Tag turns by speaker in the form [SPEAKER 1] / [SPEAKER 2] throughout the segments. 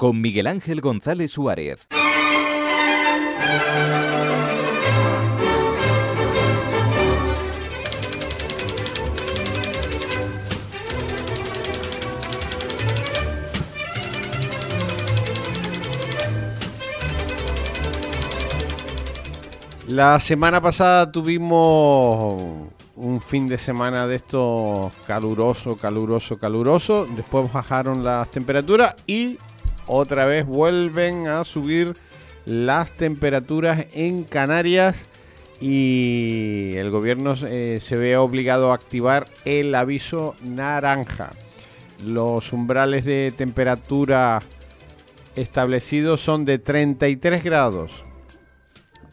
[SPEAKER 1] con Miguel Ángel González Suárez.
[SPEAKER 2] La semana pasada tuvimos un fin de semana de estos caluroso, caluroso, caluroso. Después bajaron las temperaturas y otra vez vuelven a subir las temperaturas en Canarias y el gobierno eh, se ve obligado a activar el aviso naranja. Los umbrales de temperatura establecidos son de 33 grados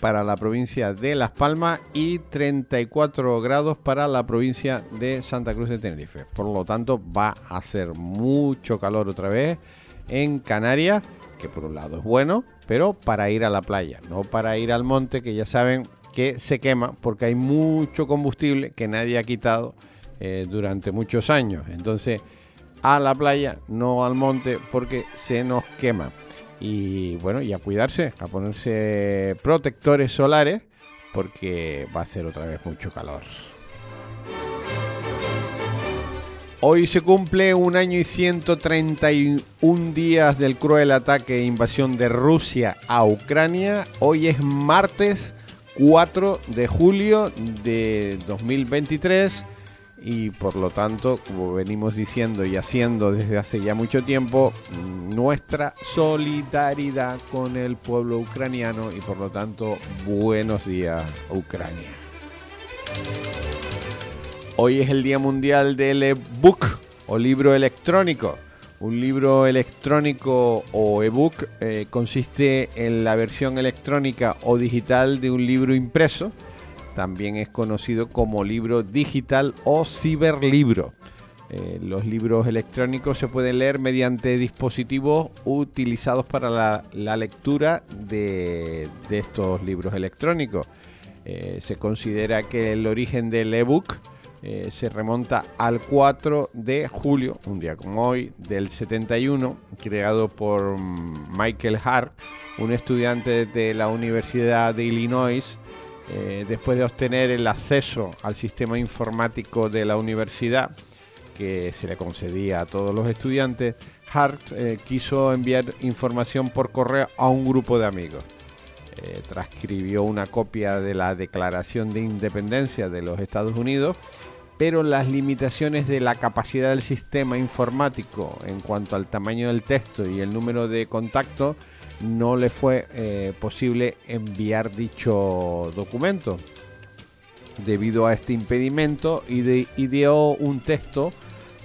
[SPEAKER 2] para la provincia de Las Palmas y 34 grados para la provincia de Santa Cruz de Tenerife. Por lo tanto, va a hacer mucho calor otra vez en Canarias, que por un lado es bueno, pero para ir a la playa, no para ir al monte, que ya saben que se quema porque hay mucho combustible que nadie ha quitado eh, durante muchos años. Entonces, a la playa, no al monte, porque se nos quema. Y bueno, y a cuidarse, a ponerse protectores solares, porque va a ser otra vez mucho calor. Hoy se cumple un año y 131 días del cruel ataque e invasión de Rusia a Ucrania. Hoy es martes 4 de julio de 2023 y por lo tanto, como venimos diciendo y haciendo desde hace ya mucho tiempo, nuestra solidaridad con el pueblo ucraniano y por lo tanto, buenos días Ucrania. Hoy es el Día Mundial del e-book o libro electrónico. Un libro electrónico o ebook eh, consiste en la versión electrónica o digital de un libro impreso. También es conocido como libro digital o ciberlibro. Eh, los libros electrónicos se pueden leer mediante dispositivos utilizados para la, lectura de, estos libros electrónicos. Eh, se considera que el origen del ebook eh, se remonta al 4 de julio, un día como hoy, del 71, creado por Michael Hart, un estudiante de la Universidad de Illinois, eh, después de obtener el acceso al sistema informático de la universidad, que se le concedía a todos los estudiantes, Hart eh, quiso enviar información por correo a un grupo de amigos. Transcribió una copia de la Declaración de Independencia de los Estados Unidos pero las limitaciones de la capacidad del sistema informático en cuanto al tamaño del texto y el número de contacto no le fue eh, posible enviar dicho documento. Debido a este impedimento, ideó un texto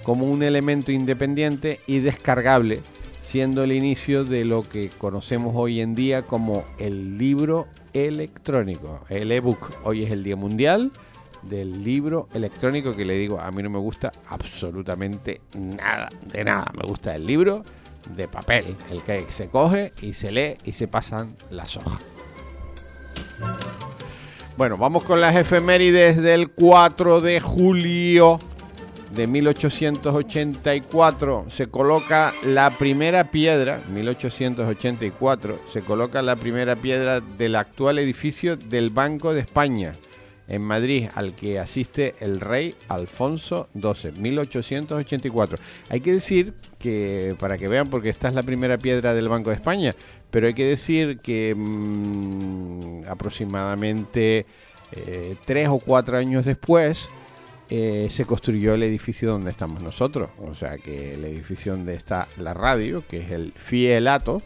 [SPEAKER 2] como un elemento independiente y descargable, siendo el inicio de lo que conocemos hoy en día como el libro electrónico, el ebook. Hoy es el Día Mundial del libro electrónico que le digo, a mí no me gusta absolutamente nada, de nada. Me gusta el libro de papel, el que se coge y se lee y se pasan las hojas. Bueno, vamos con las efemérides del 4 de julio de 1884 se coloca la primera piedra, 1884, se coloca la primera piedra del actual edificio del Banco de España en Madrid al que asiste el rey Alfonso XII, 1884. Hay que decir que, para que vean, porque esta es la primera piedra del Banco de España, pero hay que decir que mm, aproximadamente eh, tres o cuatro años después eh, se construyó el edificio donde estamos nosotros, o sea que el edificio donde está la radio, que es el Fielato,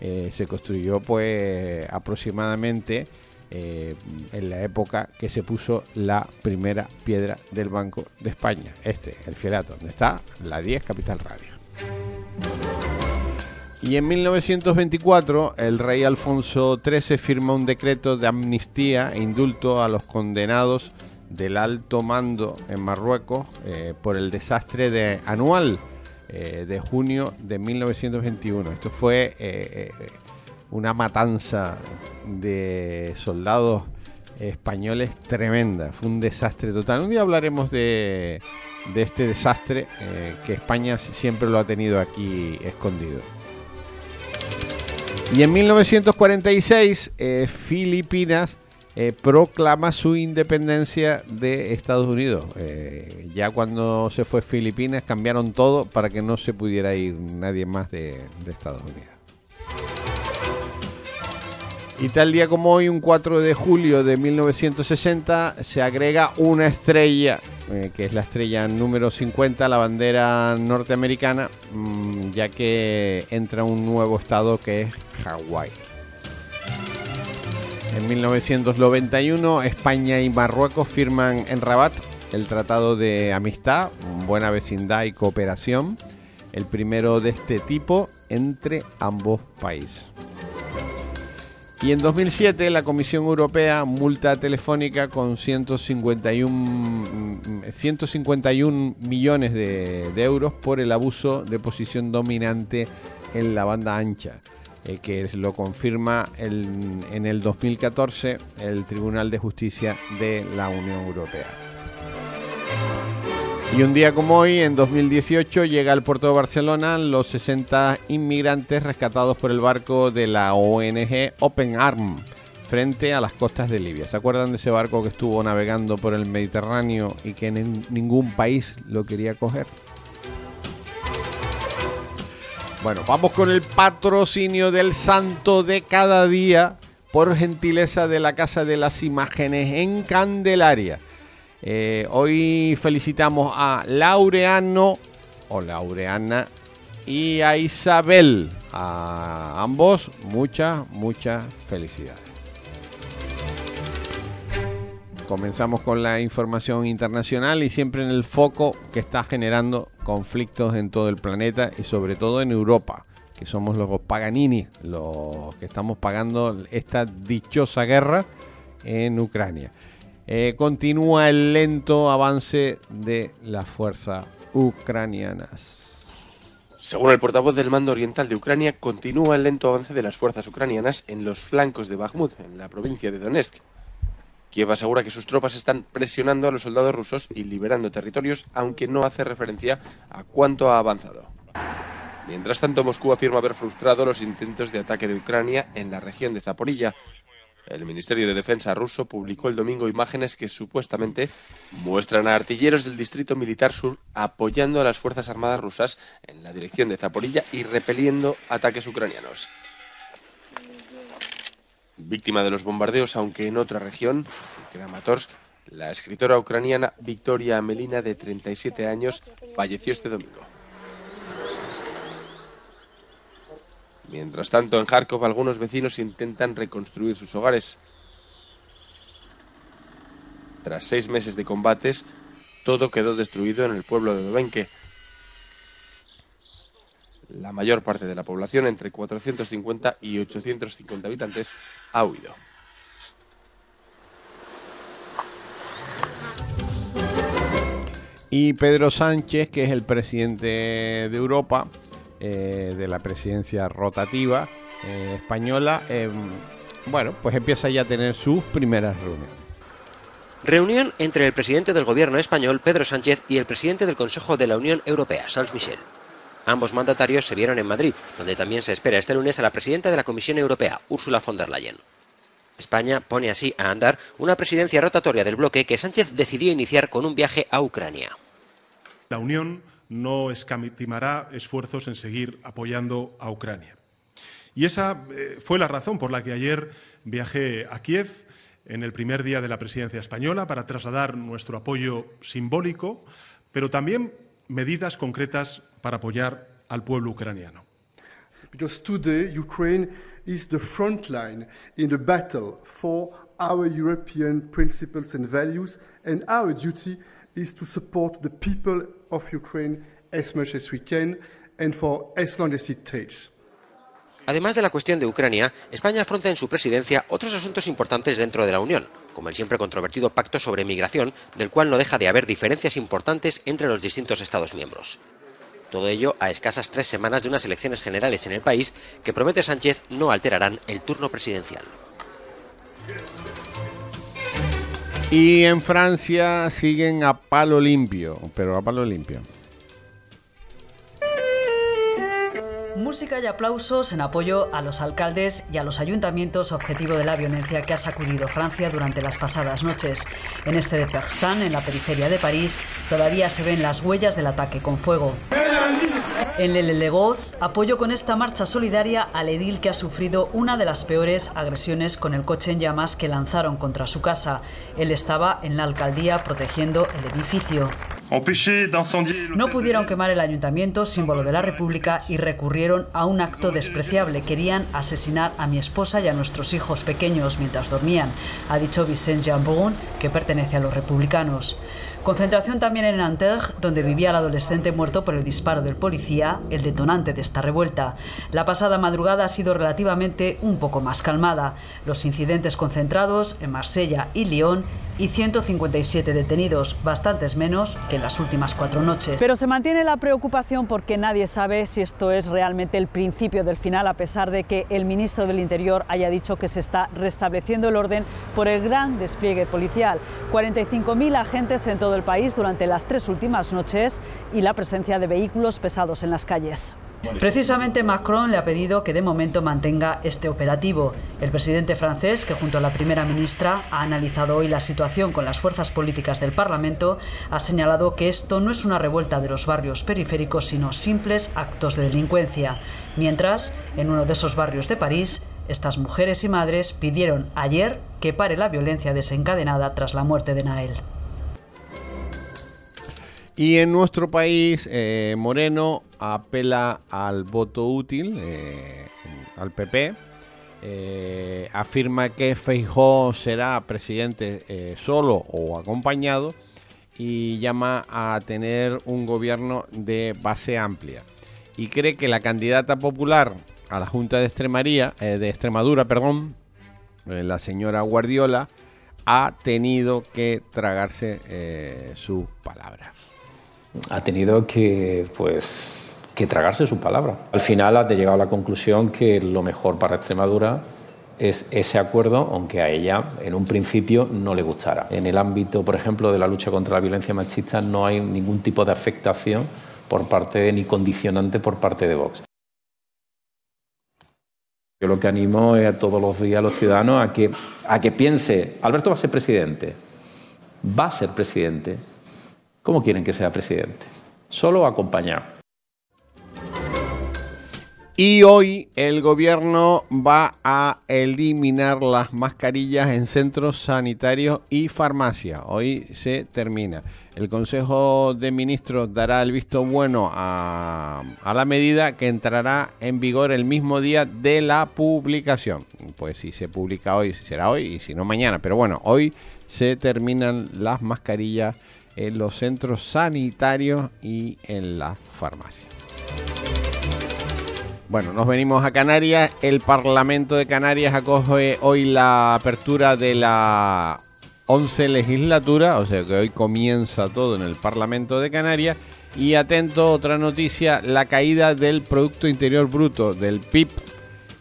[SPEAKER 2] eh, se construyó pues aproximadamente eh, en la época que se puso la primera piedra del Banco de España. Este, el Fielato, donde está la 10 Capital Radio. Y en 1924 el rey Alfonso XIII firma un decreto de amnistía e indulto a los condenados del alto mando en Marruecos eh, por el desastre de, anual eh, de junio de 1921. Esto fue eh, una matanza de soldados españoles tremenda, fue un desastre total. Un día hablaremos de, de este desastre que España siempre lo ha tenido aquí escondido. Y en 1946, eh, Filipinas eh, proclama su independencia de Estados Unidos. Eh, ya cuando se fue Filipinas cambiaron todo para que no se pudiera ir nadie más de, Estados Unidos. Y tal día como hoy, un 4 de julio de 1960, se agrega una estrella, eh, que es la estrella número 50, la bandera norteamericana, mm, ya que entra un nuevo estado que es Hawái. En 1991, España y Marruecos firman en Rabat el Tratado de Amistad, Buena Vecindad y Cooperación, el primero de este tipo entre ambos países. Y en 2007 la Comisión Europea multa Telefónica con 151, 151 millones de, euros por el abuso de posición dominante en la banda ancha, eh, que lo confirma en el 2014 el Tribunal de Justicia de la Unión Europea. Y un día como hoy, en 2018, llega al puerto de Barcelona los 60 inmigrantes rescatados por el barco de la ONG Open Arm frente a las costas de Libia. ¿Se acuerdan de ese barco que estuvo navegando por el Mediterráneo y que en ningún país lo quería coger? Bueno, vamos con el patrocinio del santo de cada día por gentileza de la Casa de las Imágenes en Candelaria. Eh, hoy felicitamos a Laureano o Laureana y a Isabel. A ambos muchas, muchas felicidades. Comenzamos con la información internacional y siempre en el foco que está generando conflictos en todo el planeta y sobre todo en Europa, que somos los Paganini, los que estamos pagando esta dichosa guerra en Ucrania. Eh, continúa el lento avance de las fuerzas ucranianas.
[SPEAKER 3] Según el portavoz del mando oriental de Ucrania, continúa el lento avance de las fuerzas ucranianas en los flancos de Bakhmut, en la provincia de Donetsk. Kiev asegura que sus tropas están presionando a los soldados rusos y liberando territorios, aunque no hace referencia a cuánto ha avanzado. Mientras tanto, Moscú afirma haber frustrado los intentos de ataque de Ucrania en la región de Zaporilla, el Ministerio de Defensa ruso publicó el domingo imágenes que supuestamente muestran a artilleros del Distrito Militar Sur apoyando a las Fuerzas Armadas rusas en la dirección de Zaporilla y repeliendo ataques ucranianos. Víctima de los bombardeos, aunque en otra región, Kramatorsk, la escritora ucraniana Victoria Melina, de 37 años, falleció este domingo. Mientras tanto, en Kharkov algunos vecinos intentan reconstruir sus hogares. Tras seis meses de combates, todo quedó destruido en el pueblo de Dobenke. La mayor parte de la población, entre 450 y 850 habitantes, ha huido.
[SPEAKER 2] Y Pedro Sánchez, que es el presidente de Europa, eh, de la presidencia rotativa eh, española, em, bueno, pues empieza ya a tener sus primeras reuniones.
[SPEAKER 4] Reunión entre el presidente del gobierno español, Pedro Sánchez, y el presidente del Consejo de la Unión Europea, Charles Michel. Ambos mandatarios se vieron en Madrid, donde también se espera este lunes a la presidenta de la Comisión Europea, Ursula von der Leyen. España pone así a andar una presidencia rotatoria del bloque que Sánchez decidió iniciar con un viaje a Ucrania.
[SPEAKER 5] La Unión no escatimará esfuerzos en seguir apoyando a Ucrania. Y esa eh, fue la razón por la que ayer viajé a Kiev en el primer día de la presidencia española para trasladar nuestro apoyo simbólico, pero también medidas concretas para apoyar al pueblo ucraniano.
[SPEAKER 6] Because today Ukraine is the front line in the battle for our European principles and values, and our duty is to support the people of Ukraine as much as we can and for as long as it takes.
[SPEAKER 4] Además de la cuestión de Ucrania, España afronta en su presidencia otros asuntos importantes dentro de la Unión, como el siempre controvertido pacto sobre migración, del cual no deja de haber diferencias importantes entre los distintos Estados miembros. Todo ello a escasas tres semanas de unas elecciones generales en el país que promete Sánchez no alterarán el turno presidencial.
[SPEAKER 2] Y en Francia siguen a palo limpio, pero a palo limpio.
[SPEAKER 7] Música y aplausos en apoyo a los alcaldes y a los ayuntamientos objetivo de la violencia que ha sacudido Francia durante las pasadas noches. En este de Persan, en la periferia de París, todavía se ven las huellas del ataque con fuego. En Le Legos, apoyo con esta marcha solidaria al edil que ha sufrido una de las peores agresiones con el coche en llamas que lanzaron contra su casa. Él estaba en la alcaldía protegiendo el edificio. No pudieron quemar el ayuntamiento, símbolo de la República, y recurrieron a un acto despreciable. Querían asesinar a mi esposa y a nuestros hijos pequeños mientras dormían, ha dicho Vicente Jambon, que pertenece a los republicanos. Concentración también en Nanterre, donde vivía el adolescente muerto por el disparo del policía, el detonante de esta revuelta. La pasada madrugada ha sido relativamente un poco más calmada. Los incidentes concentrados en Marsella y Lyon y 157 detenidos, bastantes menos que las últimas cuatro noches. Pero se mantiene la preocupación porque nadie sabe si esto es realmente el principio del final, a pesar de que el ministro del Interior haya dicho que se está restableciendo el orden por el gran despliegue policial. 45.000 agentes en todo del país durante las tres últimas noches y la presencia de vehículos pesados en las calles. Precisamente Macron le ha pedido que de momento mantenga este operativo. El presidente francés, que junto a la primera ministra ha analizado hoy la situación con las fuerzas políticas del Parlamento, ha señalado que esto no es una revuelta de los barrios periféricos, sino simples actos de delincuencia. Mientras, en uno de esos barrios de París, estas mujeres y madres pidieron ayer que pare la violencia desencadenada tras la muerte de Nael.
[SPEAKER 2] Y en nuestro país, eh, Moreno apela al voto útil, eh, al PP. Eh, afirma que Feijó será presidente solo o acompañado y llama a tener un gobierno de base amplia. Y cree que la candidata popular a la Junta de, Extremaría, de Extremadura, perdón, la señora Guardiola, ha tenido que tragarse sus palabras
[SPEAKER 8] ha tenido que, pues, que tragarse su palabra. Al final ha llegado a la conclusión que lo mejor para Extremadura es ese acuerdo, aunque a ella en un principio no le gustara. En el ámbito, por ejemplo, de la lucha contra la violencia machista no hay ningún tipo de afectación por parte ni condicionante por parte de Vox. Yo lo que animo es a todos los días a los ciudadanos a que, a que piense, Alberto va a ser presidente, va a ser presidente, ¿Cómo quieren que sea presidente? ¿Solo acompañado?
[SPEAKER 2] Y hoy el gobierno va a eliminar las mascarillas en centros sanitarios y farmacias. Hoy se termina. El Consejo de Ministros dará el visto bueno a, a, la medida que entrará en vigor el mismo día de la publicación. Pues si se publica hoy, será hoy y si no mañana. Pero bueno, hoy se terminan las mascarillas en los centros sanitarios y en las farmacias. Bueno, nos venimos a Canarias. El Parlamento de Canarias acoge hoy la apertura de la 11 legislatura, o sea que hoy comienza todo en el Parlamento de Canarias. Y atento, otra noticia, la caída del Producto Interior Bruto, del PIB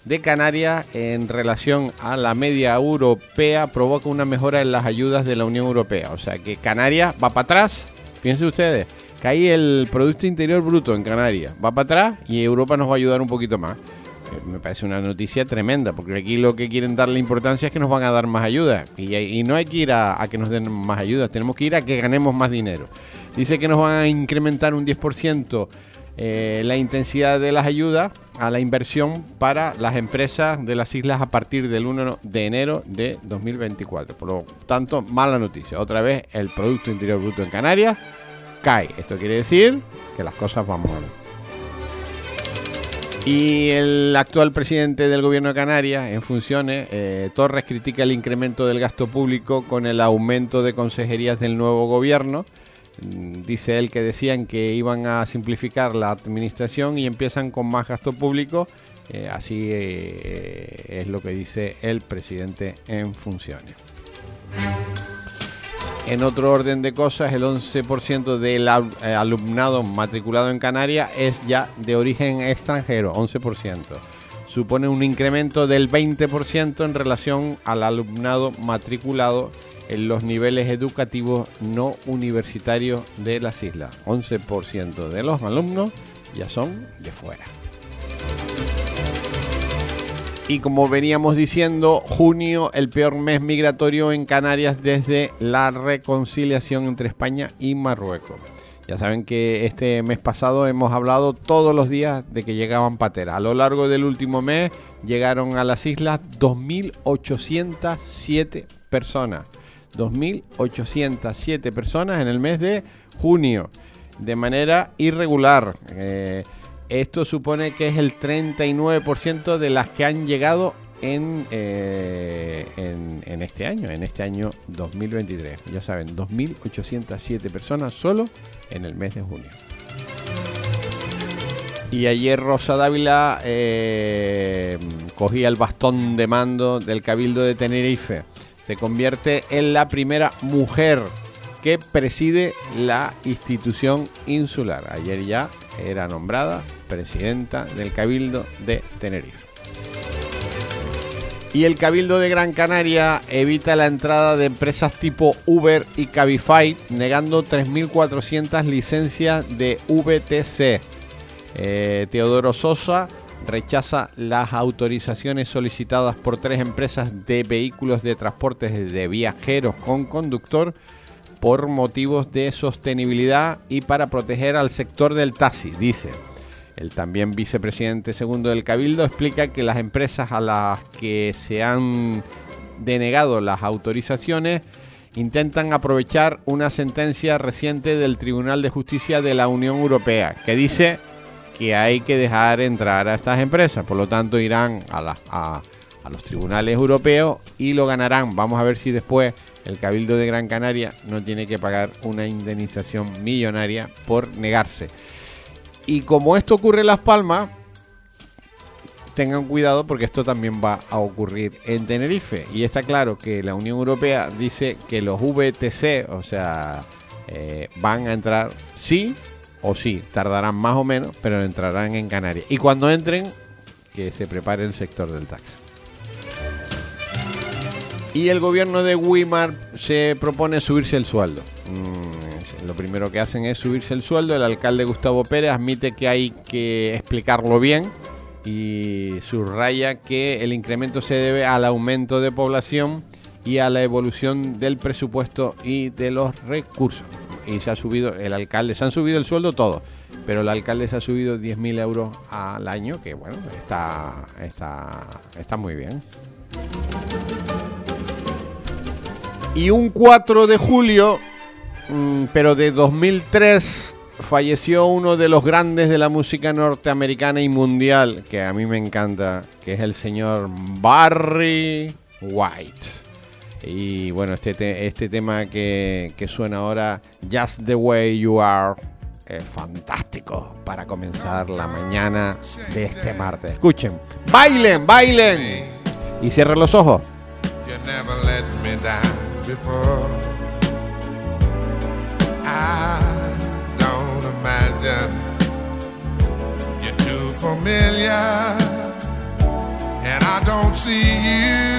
[SPEAKER 2] de Canarias en relación a la media europea provoca una mejora en las ayudas de la Unión Europea. O sea que Canarias va para atrás. Fíjense ustedes, cae el Producto Interior Bruto en Canarias. Va para atrás y Europa nos va a ayudar un poquito más. Eh, me parece una noticia tremenda, porque aquí lo que quieren darle importancia es que nos van a dar más ayudas. Y, no hay que ir a, a, que nos den más ayudas, tenemos que ir a que ganemos más dinero. Dice que nos van a incrementar un 10% eh, la intensidad de las ayudas a la inversión para las empresas de las islas a partir del 1 de enero de 2024. Por lo tanto, mala noticia. Otra vez el Producto Interior Bruto en Canarias cae. Esto quiere decir que las cosas van mal. Y el actual presidente del gobierno de Canarias, en funciones, eh, Torres, critica el incremento del gasto público con el aumento de consejerías del nuevo gobierno Dice él que decían que iban a simplificar la administración y empiezan con más gasto público. Eh, así eh, es lo que dice el presidente en funciones. En otro orden de cosas, el 11% del eh, alumnado matriculado en Canarias es ya de origen extranjero, 11%. Supone un incremento del 20% en relación al alumnado matriculado en los niveles educativos no universitarios de las islas. 11% de los alumnos ya son de fuera. Y como veníamos diciendo, junio el peor mes migratorio en Canarias desde la reconciliación entre España y Marruecos. Ya saben que este mes pasado hemos hablado todos los días de que llegaban pateras. A lo largo del último mes llegaron a las islas 2.807 personas. 2.807 personas en el mes de junio, de manera irregular. Eh, esto supone que es el 39% de las que han llegado en, eh, en, en este año, en este año 2023. Ya saben, 2.807 personas solo en el mes de junio. Y ayer Rosa Dávila eh, cogía el bastón de mando del Cabildo de Tenerife. Se convierte en la primera mujer que preside la institución insular. Ayer ya era nombrada presidenta del Cabildo de Tenerife. Y el Cabildo de Gran Canaria evita la entrada de empresas tipo Uber y Cabify, negando 3.400 licencias de VTC. Eh, Teodoro Sosa rechaza las autorizaciones solicitadas por tres empresas de vehículos de transporte de viajeros con conductor por motivos de sostenibilidad y para proteger al sector del taxi, dice. El también vicepresidente segundo del Cabildo explica que las empresas a las que se han denegado las autorizaciones intentan aprovechar una sentencia reciente del Tribunal de Justicia de la Unión Europea que dice que hay que dejar entrar a estas empresas, por lo tanto irán a, a los tribunales europeos y lo ganarán. Vamos a ver si después el Cabildo de Gran Canaria no tiene que pagar una indemnización millonaria por negarse. Y como esto ocurre en Las Palmas, tengan cuidado porque esto también va a ocurrir en Tenerife. Y está claro que la Unión Europea dice que los VTC, o sea, eh, van a entrar sí o sí, tardarán más o menos, pero entrarán en Canarias. Y cuando entren, que se prepare el sector del taxi. Y el gobierno de Weimar se propone subirse el sueldo. Mm, lo primero que hacen es subirse el sueldo. El alcalde Gustavo Pérez admite que hay que explicarlo bien y subraya que el incremento se debe al aumento de población y a la evolución del presupuesto y de los recursos. Y se ha subido, el alcalde, se han subido el sueldo todos, pero el alcalde se ha subido 10.000 euros al año, que bueno, está, está, está muy bien. Y un 4 de julio, mm, pero de 2003, falleció uno de los grandes de la música norteamericana y mundial, que a mí me encanta, que es el señor Barry White. Y bueno, este, te- este tema que, que suena ahora, Just the Way You Are, es fantástico para comenzar la mañana de este martes. Escuchen, bailen, bailen y cierren los ojos.
[SPEAKER 9] You never let me down before. I don't imagine you're too familiar, and I don't see you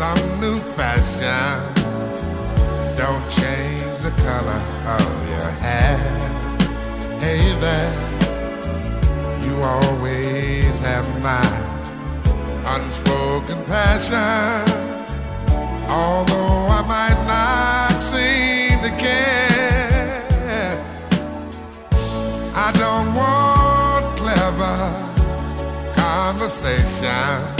[SPEAKER 9] Some new fashion. Don't change the color of your hair. Hey there, you always have my unspoken passion. Although I might not seem to care, I don't want clever conversation.